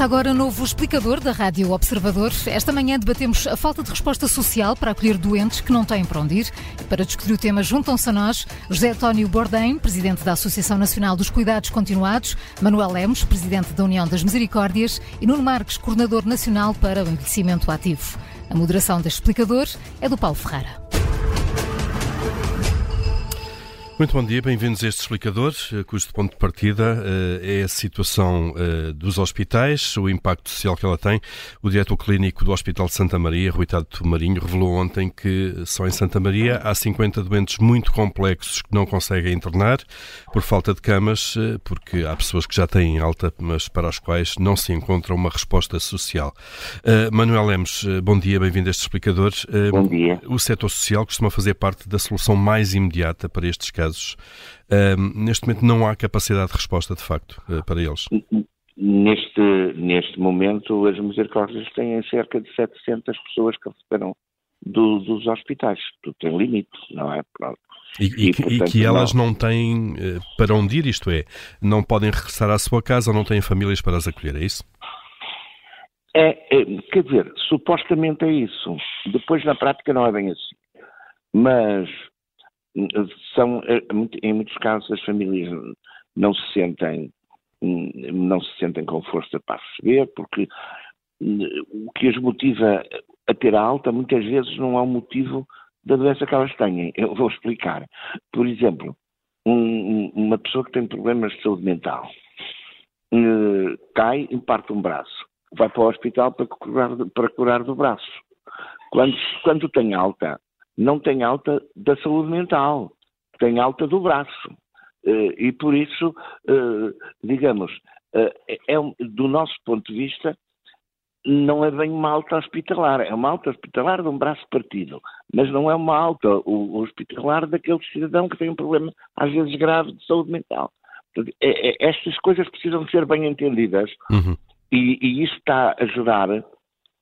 Começa agora novo explicador da Rádio Observador. Esta manhã debatemos a falta de resposta social para acolher doentes que não têm para onde ir. E para discutir o tema, juntam-se a nós José António Bordem, presidente da Associação Nacional dos Cuidados Continuados, Manuel Lemos, presidente da União das Misericórdias e Nuno Marques, coordenador nacional para o envelhecimento ativo. A moderação deste explicador é do Paulo Ferreira. Muito bom dia, bem-vindos a este explicador, eh, cujo ponto de partida eh, é a situação eh, dos hospitais, o impacto social que ela tem. O diretor clínico do Hospital de Santa Maria, Rui Tato Marinho, revelou ontem que só em Santa Maria há 50 doentes muito complexos que não conseguem internar por falta de camas, porque há pessoas que já têm alta, mas para as quais não se encontra uma resposta social. Manuel Lemos, bom dia, bem-vindo a este explicador. Bom dia. O setor social costuma fazer parte da solução mais imediata para estes casos casos, neste momento não há capacidade de resposta, de facto, uh, para eles? Neste, neste momento, as misericórdias têm cerca de 700 pessoas que receberam do, dos hospitais. Tudo tem limite, não é? Pronto. E, e, e, portanto, e, que elas não, não têm uh, para onde ir, isto é, não podem regressar à sua casa ou não têm famílias para as acolher, é isso? É, é, quer dizer, supostamente é isso. Depois, na prática, não é bem assim. Mas são, eh, em muitos casos, as famílias não se sentem, não se sentem com força para receber, porque o que as motiva a ter alta muitas vezes não é o motivo da doença que elas têm. Eu vou explicar. Por exemplo, um, uma pessoa que tem problemas de saúde mental uh, cai e parte um braço. Vai para o hospital para curar, para curar do braço. Quando, quando tem alta, não tem alta da saúde mental, tem alta do braço. Eh, e por isso, eh, digamos, eh, é, do nosso ponto de vista, não é bem uma alta hospitalar, é uma alta hospitalar de um braço partido, mas não é uma alta hospitalar daquele cidadão que tem um problema, às vezes grave, de saúde mental. É, é, estas coisas precisam ser bem entendidas uhum. e, e, isso está a gerar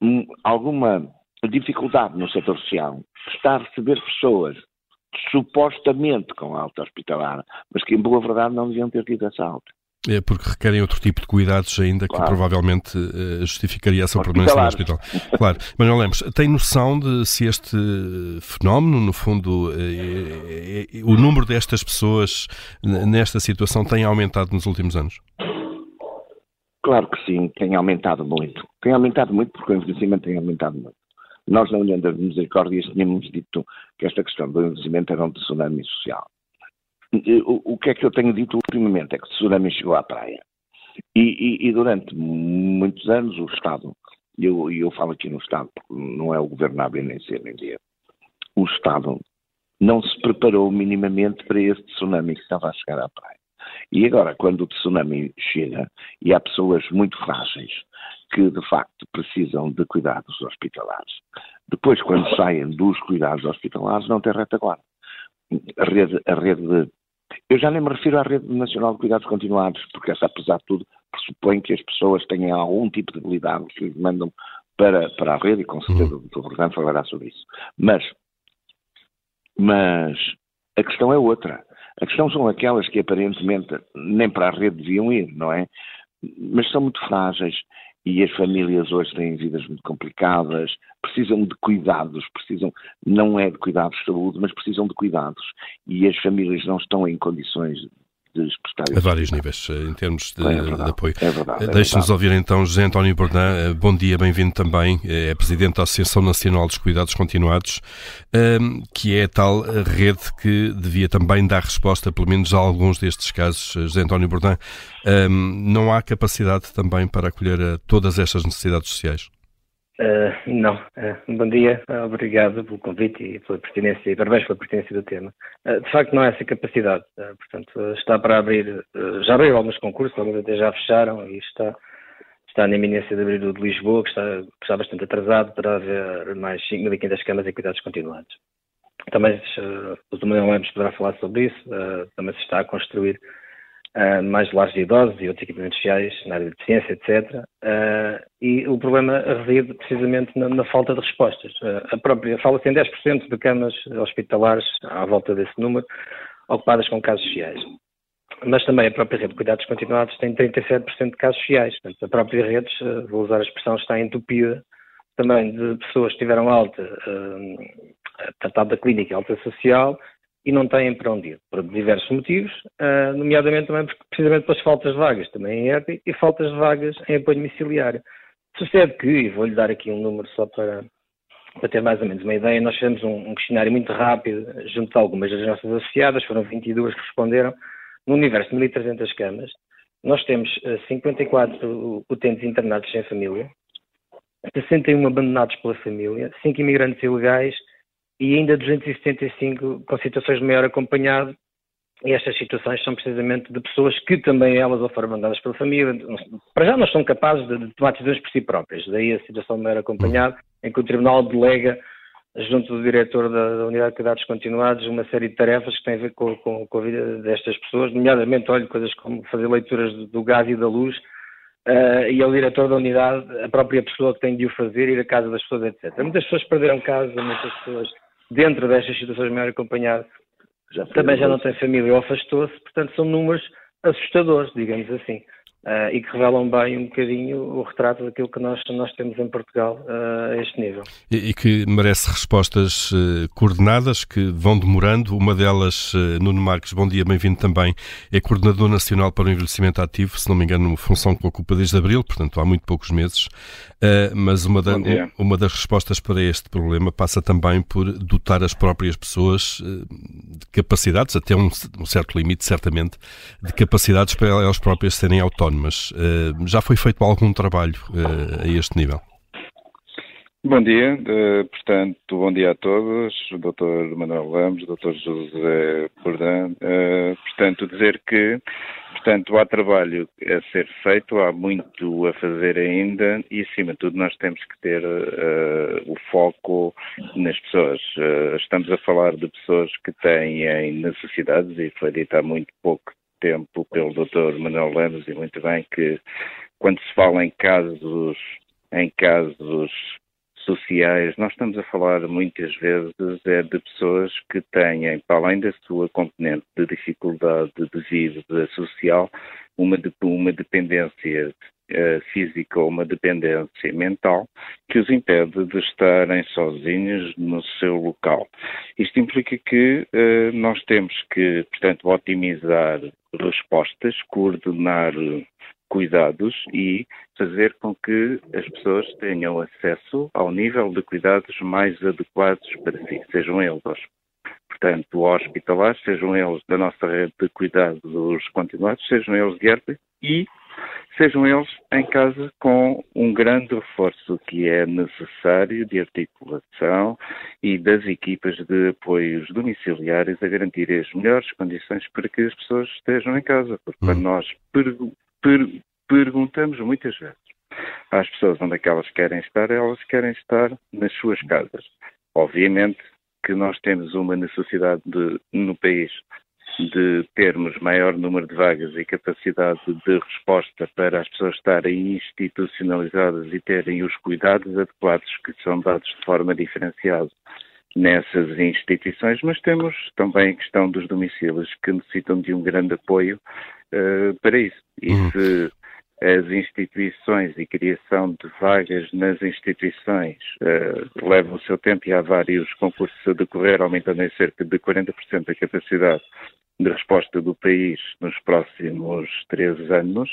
hum, alguma dificuldade no setor social está a receber pessoas supostamente com alta hospitalar, mas que em boa verdade não deviam ter tido essa alta. É porque requerem outro tipo de cuidados ainda que claro. provavelmente uh, justificaria essa permanência no hospital. Claro. Manuel Lemos, tem noção de se este fenómeno, no fundo, é, é, o número destas pessoas nesta situação tem aumentado nos últimos anos? Claro que sim, tem aumentado muito. Tem aumentado muito porque o envelhecimento tem aumentado muito. Nós, na União das Misericórdias, tínhamos dito que esta questão do envelhecimento era um tsunami social. O, o que é que eu tenho dito ultimamente é que o tsunami chegou à praia. E, e, e durante muitos anos o Estado, e eu, eu, falo aqui no Estado, porque não é o governo A, nem C, nem D, o Estado não se preparou minimamente para este tsunami que estava a chegar à praia. E agora, quando o tsunami chega e há pessoas muito frágeis que, de facto, precisam de cuidados hospitalares, depois, quando saem dos cuidados hospitalares, não tem retaguarda. A rede, a rede de, Eu já nem me refiro à Rede Nacional de Cuidados Continuados, porque essa, apesar de tudo, pressupõe que as pessoas tenham algum tipo de habilidade que lhes mandam para, para a rede, e com certeza uhum. o Dr. Rodrigo falará sobre isso. Mas, mas a questão é outra. A questão são aquelas que aparentemente nem para a rede deviam ir, não é? Mas são muito frágeis e as famílias hoje têm vidas muito complicadas, precisam de cuidados, precisam, não é de cuidados de saúde, mas precisam de cuidados. E as famílias não estão em condições de A vários níveis, eh, em termos de, é verdade, de apoio. É verdade. É Deixe-nos ouvir então José António Bordão. Eh, bom dia, bem-vindo também. Eh, é Presidente da Associação Nacional dos Cuidados Continuados, que é a tal rede que devia também dar resposta, pelo menos a alguns destes casos. José António Bordão, não há capacidade também para acolher todas estas necessidades sociais? Uh, não. Uh, bom dia, uh, obrigado pelo convite e pela pertinência, e parabéns pela pertinência do tema. de facto, não há essa capacidade. portanto, está para abrir, já abriu alguns concursos, alguns até já fecharam e está, está na iminência de abrir o de Lisboa, que está, que está bastante atrasado para haver mais 5.500 camas em cuidados continuados. Também o Dr. Lemos poderá falar sobre isso, também se está a construir uh, mais lares de idosos e outros equipamentos sociais na área de ciência, etc. Uh, ah, e o problema reside precisamente na, na falta de respostas. Uh, a própria, fala-se em 10% de camas hospitalares, à volta desse número, ocupadas com casos sociais. mas também a própria rede de cuidados continuados tem 37% de casos sociais. Portanto, a própria rede, vou usar a expressão, está entupida também de pessoas que tiveram alta, tratado da clínica alta social e não têm para onde ir, por diversos motivos, uh, nomeadamente também porque, precisamente pelas faltas de vagas também em ERP e faltas de vagas em apoio domiciliário. Sucede que, e vou-lhe dar aqui um número só para, para ter mais ou menos uma ideia, nós fizemos um, um questionário muito rápido junto de algumas das nossas associadas, foram 22 que responderam, no universo de 1.300 camas, nós temos 54 uh, utentes internados sem família, 61 abandonados pela família, 5 imigrantes ilegais e ainda 275 com situações de maior acompanhado. E estas situações são precisamente de pessoas que também elas ou foram abandonadas pela família. Para já não são capazes de, tomar decisões por si próprias. Daí a situação de maior acompanhado, em que o Tribunal delega junto do diretor da, da, Unidade de Cuidados Continuados, uma série de tarefas que têm a ver com, com, com a vida destas pessoas, nomeadamente, olha, coisas como fazer leituras do, do gás e da luz, uh, e ao diretor da unidade, a própria pessoa que tem de o fazer, ir à casa das pessoas, etc. Muitas pessoas perderam casa, muitas pessoas, dentro destas situações melhor acompanhado, já também já não têm família ou afastou-se, portanto são números assustadores, digamos assim uh, e que revelam bem um bocadinho o retrato daquilo que nós, nós temos em Portugal uh, a este nível. E, e que merece respostas uh, coordenadas que vão demorando. Uma delas, Nuno Marques, bom dia, bem-vindo também, é Coordenador Nacional para o Envelhecimento Ativo, se não me engano, função que ocupa desde abril, portanto há muito poucos meses. mas uma, da, uma das respostas para este problema passa também por dotar as próprias pessoas de capacidades, até um, um certo limite, certamente, de capacidades para elas próprias serem autónomas autónomas. Uh, já foi feito algum trabalho uh, a este nível? Bom dia, uh, portanto, bom dia a todos, Dr. Manuel Ramos, Dr. José Pordan. portanto, dizer que, portanto, há trabalho a ser feito, há muito a fazer ainda e, acima de tudo, nós temos que ter o foco nas pessoas. estamos a falar de pessoas que têm necessidades e foi dito há muito pouco tempo pelo Dr. Manuel Lemos e muito bem que quando se fala em casos em casos sociais, nós estamos a falar muitas vezes é de pessoas que têm, para além da sua componente de dificuldade de vida social, uma, de, uma dependência uh, física ou uma dependência mental que os impede de estarem sozinhos no seu local. Isto implica que uh, nós temos que, portanto, otimizar respostas, coordenar cuidados e fazer com que as pessoas tenham acesso ao nível de cuidados mais adequados para si, sejam eles portanto, hospitalares, sejam eles da nossa rede de cuidados continuados, sejam eles de ERP e sejam eles em casa com um grande reforço que é necessário de articulação e das equipas de apoios domiciliários a garantir as melhores condições para que as pessoas estejam em casa, porque hum. nós per per perguntamos muitas vezes às pessoas onde é que elas querem estar, elas querem estar nas suas casas. Obviamente que nós temos uma necessidade de, no país de termos maior número de vagas e capacidade de resposta para as pessoas estarem institucionalizadas e terem os cuidados adequados que são dados de forma diferenciada nessas instituições, mas temos também a questão dos domicílios que necessitam de um grande apoio uh, para isso. E uhum. se as instituições e criação de vagas nas instituições uh, levam o seu tempo e há vários concursos a decorrer, aumentando em cerca de 40% a capacidade de resposta do país nos próximos três anos,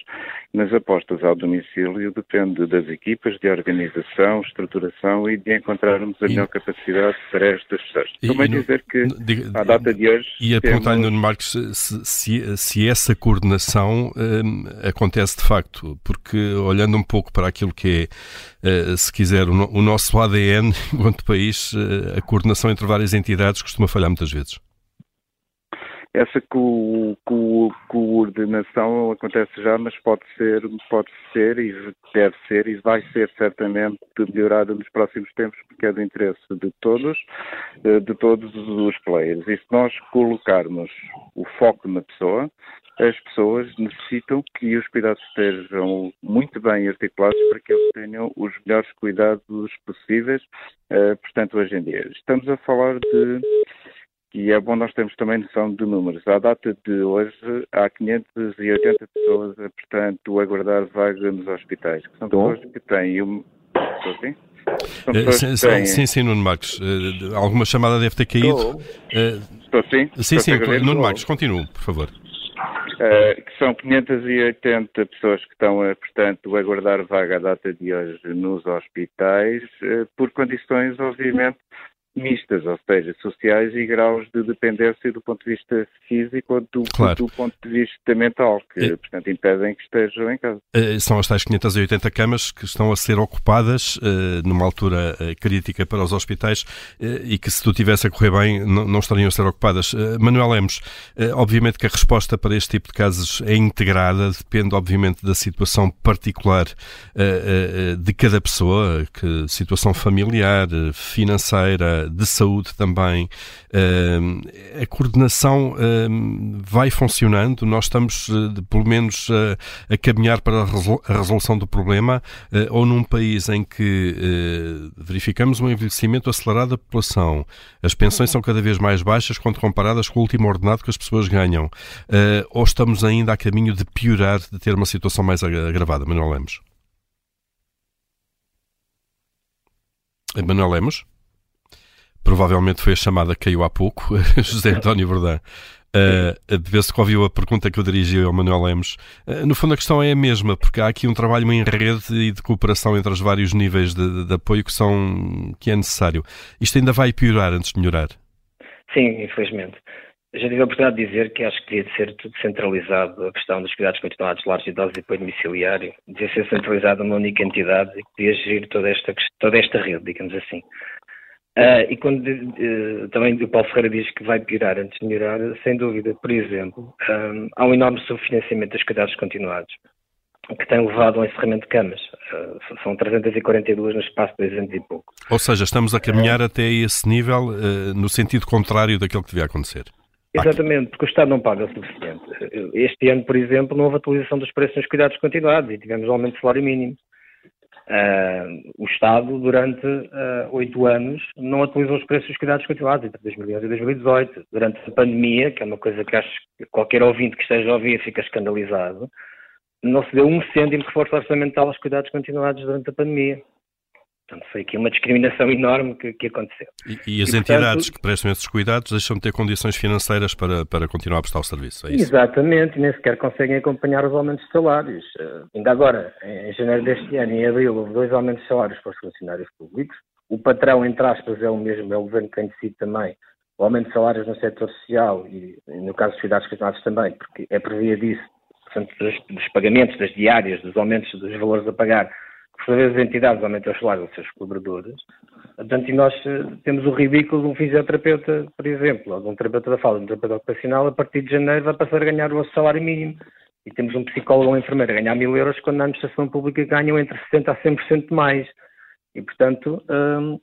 nas apostas ao domicílio depende das equipas de organização, estruturação e de encontrarmos a melhor capacidade para estas pessoas. Também dizer que à data de hoje. E a perguntar, Nuno Marcos, se, se, se, essa coordenação hum, acontece de facto, porque olhando um pouco para aquilo que é, uh, se quiser, o, o nosso ADN enquanto país, uh, a coordenação entre várias entidades costuma falhar muitas vezes. Essa co, co, coordenação acontece já, mas pode ser, pode ser e deve ser e vai ser certamente melhorada nos próximos tempos, porque é do interesse de todos, eh, de todos os players. E se nós colocarmos o foco na pessoa, as pessoas necessitam que os cuidados estejam muito bem articulados para que eles tenham os melhores cuidados possíveis, uh, portanto, hoje em dia. Estamos a falar de e é bom nós termos também noção de números. À data de hoje, há 580 pessoas, portanto, a aguardar vaga nos hospitais, que são pessoas que têm... Um... Estou assim? Uh, sim, têm... sim, sim, Nuno Marcos. Uh, alguma chamada deve ter caído. Estou, uh, Estou sim? Sim, sim. Nuno Marcos, continue, por favor. Uh, que são 580 pessoas que estão, portanto, a aguardar vaga à data de hoje nos hospitais, uh, por condições, obviamente, mistas, ou seja, sociais e graus de dependência do ponto de vista físico ou do, claro. do ponto de vista mental, que, é. portanto, impedem que estejam em casa. Eh, são as tais 580 camas que estão a ser ocupadas uh, numa altura uh, crítica para os hospitais uh, e que, se tu tivesse a correr bem, não, não estariam a ser ocupadas. Manuel Lemos, obviamente que a resposta para este tipo de casos é integrada, depende, obviamente, da situação particular de cada pessoa, que situação familiar, financeira, de saúde também, uh, a coordenação uh, vai funcionando, nós estamos uh, pelo menos a caminhar para a resolução do problema, ou num país em que verificamos um envelhecimento acelerado da população, as pensões são cada vez mais baixas quando comparadas com o último ordenado que as pessoas ganham, ou estamos ainda a caminho de piorar, de ter uma situação mais agravada? Manuel Lemos. Lemos? Provavelmente foi a chamada que caiu há pouco, José António Verdão. Uh, de vez que ouviu a pergunta que eu dirigi ao Manuel Lemos. Uh, no fundo, a questão é a mesma, porque há aqui um trabalho em rede e de cooperação entre os vários níveis de, de, apoio que, são, que é necessário. Isto ainda vai piorar antes de melhorar? Sim, infelizmente. Já tive a oportunidade de dizer que acho que devia ser tudo centralizado, a questão dos cuidados continuados, lares, idosos e apoio domiciliário, devia ser centralizado numa única entidade e que podia gerir toda esta, toda esta rede, digamos assim. Uh, e quando uh, também o Paulo Ferreira diz que vai piorar antes de melhorar, sem dúvida, por exemplo, um, há um enorme subfinanciamento dos cuidados continuados, que tem levado ao encerramento de camas. Uh, são 342 no espaço de dois anos e pouco. Ou seja, estamos a caminhar até esse nível no sentido contrário daquilo que devia acontecer. Exatamente, porque o Estado não paga o suficiente. Este ano, por exemplo, não houve atualização dos preços nos cuidados continuados e tivemos aumento de salário mínimo. Uh, o Estado, durante ah, oito uh, anos, não atualizou os preços dos cuidados continuados entre 2011 e 2018. Durante a pandemia, que é uma coisa que acho que qualquer ouvinte que esteja a ouvir fica escandalizado, não se deu um cêntimo de reforço orçamental aos cuidados continuados durante a pandemia. Portanto, foi aqui uma discriminação enorme que, que aconteceu. E, e as e, entidades portanto, que prestam esses cuidados deixam de ter condições financeiras para, para continuar a prestar o serviço, é isso? Exatamente, nem sequer conseguem acompanhar os aumentos de salários. Uh, ainda agora, em, janeiro deste ano, em abril, houve dois aumentos de salários para os funcionários públicos. O patrão, entre aspas, é o mesmo, é o governo que tem decidido também o aumento de salários no setor social e, no caso dos cuidados continuados também, porque é por via disso, portanto, dos, dos pagamentos, das diárias, dos aumentos dos valores a pagar, por sua vez as entidades aumentam os salários dos seus colaboradores. Portanto, e nós eh, temos o ridículo de um fisioterapeuta, por exemplo, ou de um terapeuta da fala, de um terapeuta ocupacional, a partir de janeiro vai passar a ganhar o salário mínimo. E temos um psicólogo ou um enfermeiro a ganhar mil euros, quando na administração pública ganham entre 60% a 100% mais. E, portanto, hum,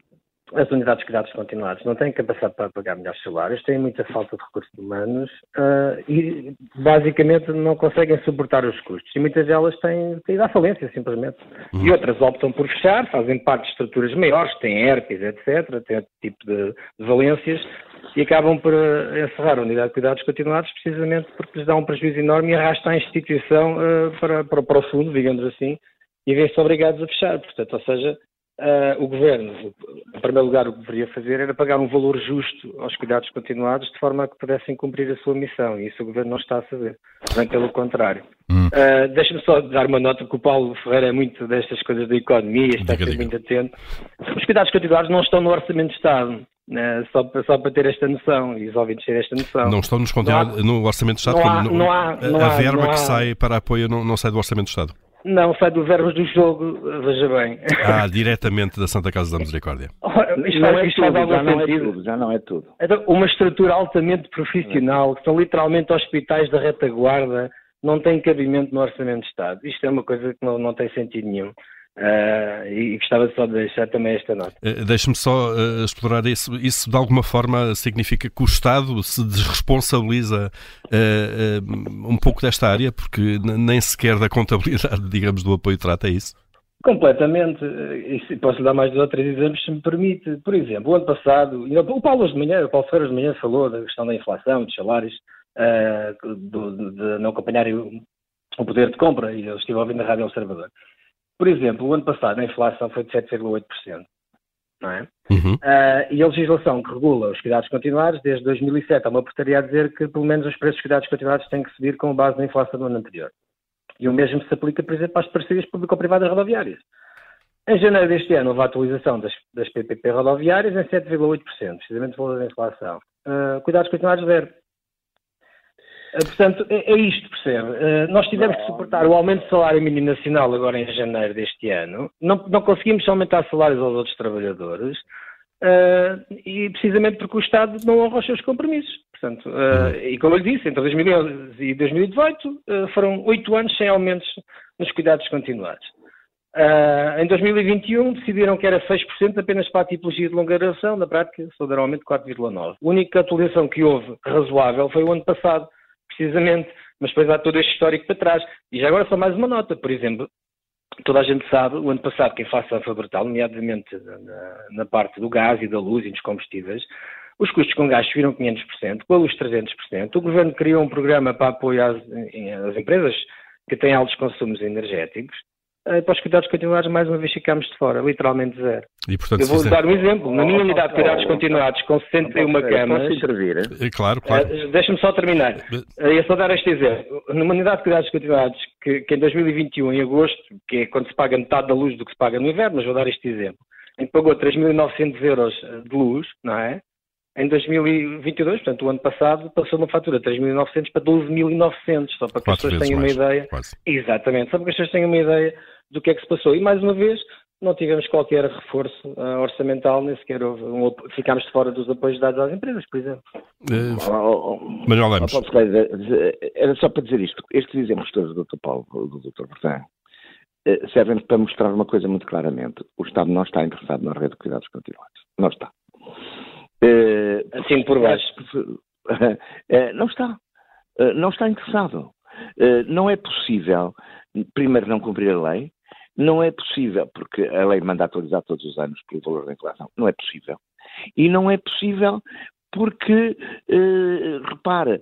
as unidades de cuidados continuados não têm capacidade para pagar melhores salários, têm muita falta de recursos humanos uh, e basicamente não conseguem suportar os custos. E muitas delas têm, têm ido à falência, simplesmente. Uhum. E outras optam por fechar, fazem parte de estruturas maiores, têm herpes, etc., têm outro tipo de, de valências e acabam por uh, encerrar a unidade de cuidados continuados precisamente porque lhes dá um prejuízo enorme e arrasta a instituição uh, para, para, para o fundo, digamos assim, e vêm-se obrigados a fechar. Portanto, ou seja, Uh, o Governo, em primeiro lugar, o que deveria fazer era pagar um valor justo aos cuidados continuados de forma a que pudessem cumprir a sua missão e isso o Governo não está a fazer, bem pelo contrário. Hum. Uh, Deixa-me só dar uma nota que o Paulo Ferreira é muito destas coisas da economia, está diga, muito atento. Os cuidados continuados não estão no Orçamento de Estado. Uh, só, só, para ter esta noção e os ouvintes terem esta noção. Não estão nos no Orçamento de Estado? Não há, não há, não a, a verba que sai para apoio não, não sai do Orçamento de Estado? Não, sai do verbos do jogo, veja bem. Ah, diretamente da Santa Casa da Misericórdia. isto não, é isto tudo, faz já não é tudo, já não é tudo. Então, uma estrutura altamente profissional, que são literalmente hospitais da retaguarda, não tem cabimento no Orçamento de Estado. Isto é uma coisa que não, não tem sentido nenhum. Uh, e gostava só de deixar também esta nota. Uh, Deixe-me só uh, explorar isso. Isso de alguma forma significa que o Estado se desresponsabiliza um pouco desta área, porque nem sequer da contabilidade, digamos, do apoio trata, é isso? Completamente. E posso lhe dar mais dois ou três exemplos, se me permite. Por exemplo, o ano passado, o Paulo de manhã, o Paulo Ferreira de manhã falou da questão da inflação, dos salários, do, de não acompanharem o, o, poder de compra, e eu estive ouvindo na Rádio Observador. Por exemplo, o ano passado a inflação foi de 7,8%. Não é? Uhum. Uh, e a legislação que regula os cuidados continuados, desde 2007, há uma portaria a dizer que pelo menos os preços dos cuidados continuados têm que subir com base na inflação do ano anterior. E o mesmo se aplica, por exemplo, às parcerias público-privadas rodoviárias. Em janeiro deste ano houve a atualização das, das PPP rodoviárias em 7,8%, precisamente o valor da inflação. Uh, cuidados continuados zero. Uh, portanto, é, é, isto, percebe? Uh, nós tivemos que suportar o aumento do salário mínimo nacional agora em janeiro deste ano. Não, não conseguimos aumentar salários aos outros trabalhadores. e precisamente porque o Estado não honra os seus compromissos. Portanto, uh, e como eu lhe disse, entre 2011 e 2018 uh, eh, foram oito anos sem aumentos nos cuidados continuados. Uh, em 2021 decidiram que era 6% apenas para a tipologia de longa duração, na prática só deram aumento de 4,9%. A única atualização que houve razoável foi o ano passado, precisamente, mas depois há todo este histórico para trás. E já agora só mais uma nota, por exemplo, toda a gente sabe, o ano passado quem faça a brutal, nomeadamente na, na, parte do gás e da luz e dos combustíveis, os custos com gás subiram 500%, com a luz 300%. O Governo criou um programa para apoio às, às empresas que têm altos consumos energéticos. Uh, para os cuidados continuados, mais uma vez ficámos de fora, literalmente zero. E, portanto, eu vou fizer... dar um exemplo. Na minha unidade de cuidados continuados, com 61 camas. Posso intervir? É, claro, claro. Uh, Deixa-me só terminar. Uh, eu só dar este exemplo. Numa unidade de cuidados continuados, que, que, em 2021, em agosto, que é quando se paga metade da luz do que se paga no inverno, mas vou dar este exemplo, em que pagou 3.900 euros de luz, não é? Em 2022, portanto, o ano passado, passou uma fatura de 3.900 para 12.900, só para que as pessoas tenham mais, uma ideia. Quase. Exatamente, só para que as pessoas tenham uma ideia do que é que se passou. E mais uma vez, não tivemos qualquer reforço uh, orçamental, nem sequer houve um, ficámos de fora dos apoios dados às empresas, por exemplo. Uh, oh, oh, Manuel Lemos. Era só para dizer isto. Estes exemplos todos do Dr. Paulo, do Dr. Eh, servem para mostrar uma coisa muito claramente. O Estado não está interessado na rede de cuidados continuados. Não está. Uh, assim por baixo. Uh, não está. Uh, não está interessado. não é possível, primeiro, não cumprir a lei. Não é possível, porque a lei manda atualizar todos os anos pelo valor da inflação. Não é possível. E não é possível porque, repara,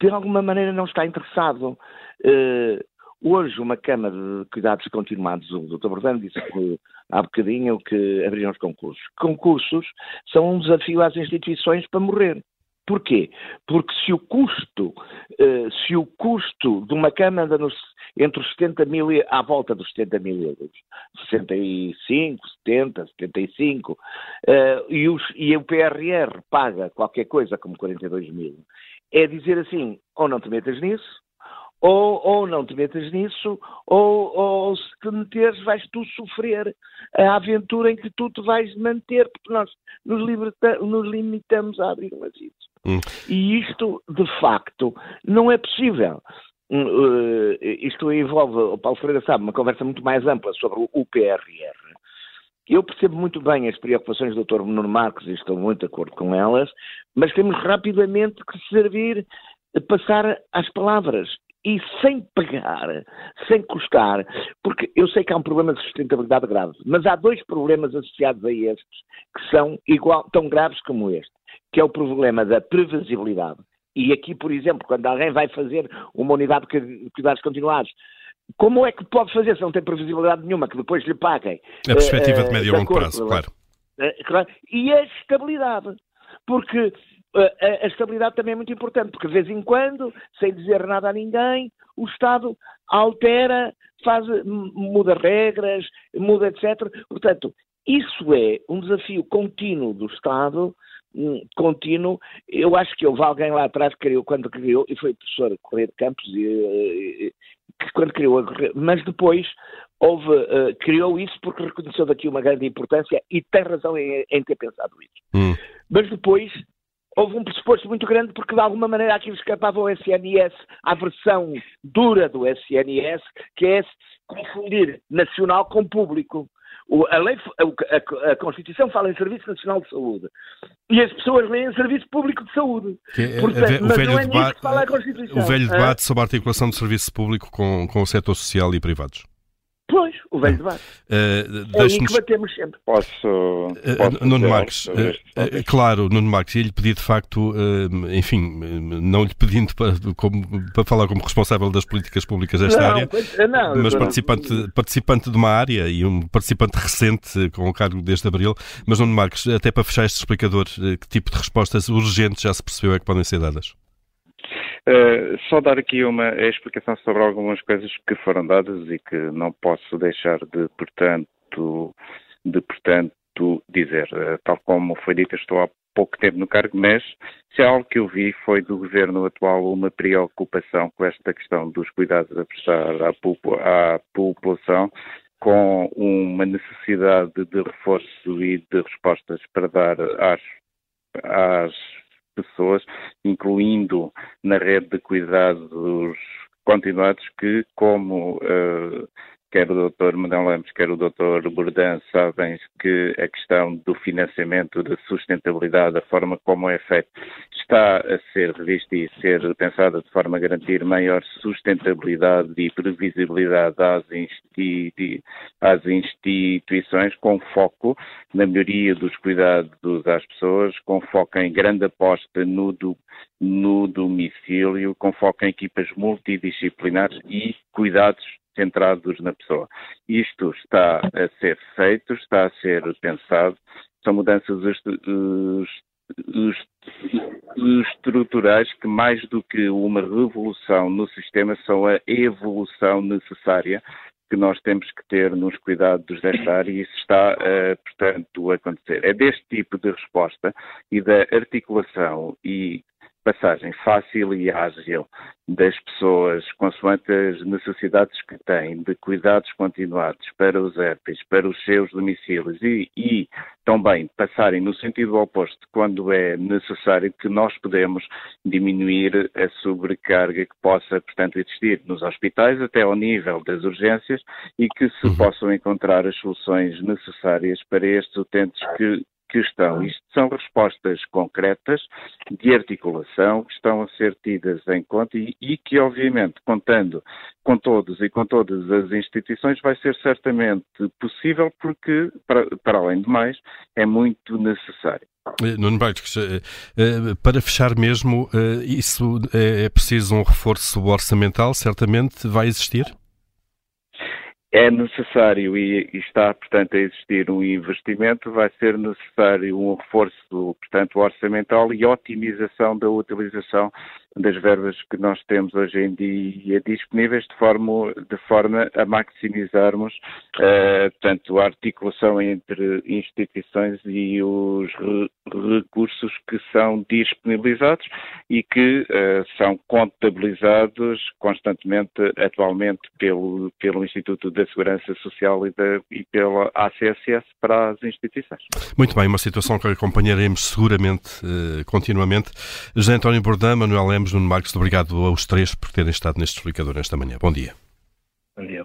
de alguma maneira não está interessado. Hoje, uma Câmara de Cuidados Continuados, o Dr. Bordano disse há bocadinho que abriram os concursos. Concursos são um desafio às instituições para morrer. Porquê? Porque se o custo, eh, se o custo de uma Câmara entre os 70 mil, à volta dos 70 mil euros, 65, 70, 75, e, os, e o PRR paga qualquer coisa como 42 mil, é dizer assim, ou não te metas nisso, ou, ou não te metas nisso, ou, ou se te meteres vais tu sofrer a aventura em que tu te vais manter, porque nós nos, liberta, nos limitamos a abrir um asilo. Hum. E isto, de facto, não é possível. Uh, isto envolve, o Paulo Freire sabe, uma conversa muito mais ampla sobre o PRR. Eu percebo muito bem as preocupações do Dr. Nuno Marques e estou muito de acordo com elas, mas temos rapidamente que servir, passar às palavras e sem pagar, sem custar, porque eu sei que há um problema de sustentabilidade grave, mas há dois problemas associados a estes que são igual, tão graves como este, que é o problema da previsibilidade. E aqui, por exemplo, quando alguém vai fazer uma unidade de cuidados continuados, como é que pode fazer se não tem previsibilidade nenhuma, que depois lhe paguem? A perspectiva uh, de médio e longo prazo, claro. Uh, claro. E a estabilidade. Porque a, estabilidade também é muito importante, porque de vez em quando, sem dizer nada a ninguém, o Estado altera, faz, muda regras, muda etc. Portanto, isso é um desafio contínuo do Estado, um, contínuo. Eu acho que houve alguém lá atrás que criou, quando criou, e foi o professor Correia de Campos, e, e, que quando criou, mas depois houve, uh, criou isso porque reconheceu daqui uma grande importância e tem razão em, em ter pensado isso. Hum. Mas depois houve um pressuposto muito grande porque de alguma maneira aquilo escapava ao SNS, à versão dura do SNS, que é confundir nacional com público. O, a, lei, a, a, Constituição fala em Serviço Nacional de Saúde e as pessoas leem Serviço Público de Saúde. É, Portanto, o mas velho não é debate, que fala a Constituição. O velho debate sobre a articulação do serviço público com, com o setor social e privados. Pois, o velho debate. Uh, é aí que batemos sempre. Posso, posso Nuno Marques, claro, Nuno Marques, ia-lhe pedir de facto, enfim, não lhe pedindo para, como, para falar como responsável das políticas públicas desta não, área, não, mas participante, participante de uma área e um participante recente com o cargo desde abril. Mas, Nuno Marques, até para fechar este explicador, que tipo de respostas urgentes já se percebeu é que podem ser dadas? Uh, só dar aqui uma explicação sobre algumas coisas que foram dadas e que não posso deixar de, portanto, de, portanto dizer. Uh, tal como foi dito, estou há pouco tempo no cargo, mas se algo que eu vi foi do governo atual uma preocupação com esta questão dos cuidados a prestar à, à população, com uma necessidade de reforço e de respostas para dar às, às pessoas, incluindo na rede de cuidados continuados, que, como uh, quer o Dr. Manuel Lemos, quer o Dr. Bourdain, sabem que a questão do financiamento, da sustentabilidade, a forma como é feito, está a ser revista e ser pensada de forma a garantir maior sustentabilidade e previsibilidade às, institui às instituições, com foco na melhoria dos cuidados às pessoas, com foco em grande aposta no, do, no domicílio, com foco em equipas multidisciplinares e cuidados centrados na pessoa. Isto está a ser feito, está a ser pensado, são mudanças estruturais que, mais do que uma revolução no sistema, são a evolução necessária que nós temos que ter nos cuidados desta área e isso está, uh, portanto, a acontecer. É deste tipo de resposta e da articulação e passagem fácil e ágil das pessoas, consoante as necessidades que têm de cuidados continuados para os herpes, para os seus domicílios e, e também passarem no sentido oposto quando é necessário que nós podemos diminuir a sobrecarga que possa, portanto, existir nos hospitais até ao nível das urgências e que se uhum. possam encontrar as soluções necessárias para estes utentes que que estão. Isto são respostas concretas de articulação que estão a ser tidas em conta e, e, que, obviamente, contando com todos e com todas as instituições, vai ser certamente possível porque, para, para além de mais, é muito necessário. Eh, Nuno Baixos, eh, eh, para fechar mesmo, isso é, é preciso um reforço orçamental, certamente vai existir? É necessário e, está, portanto, a existir um investimento, vai ser necessário um reforço, portanto, orçamental e otimização da utilização das verbas que nós temos hoje em dia disponíveis de forma, de forma a maximizarmos, uh, portanto, a articulação entre instituições e os re recursos que são disponibilizados e que uh, são contabilizados constantemente, atualmente, pelo, pelo Instituto da Segurança Social e, da, e pela ACSS para as instituições. Muito bem, uma situação que acompanharemos seguramente, uh, continuamente. José António Bordão, Manuel Lemos, Nuno Marcos, obrigado aos três por terem estado neste explicador esta manhã. Bom dia. Bom dia,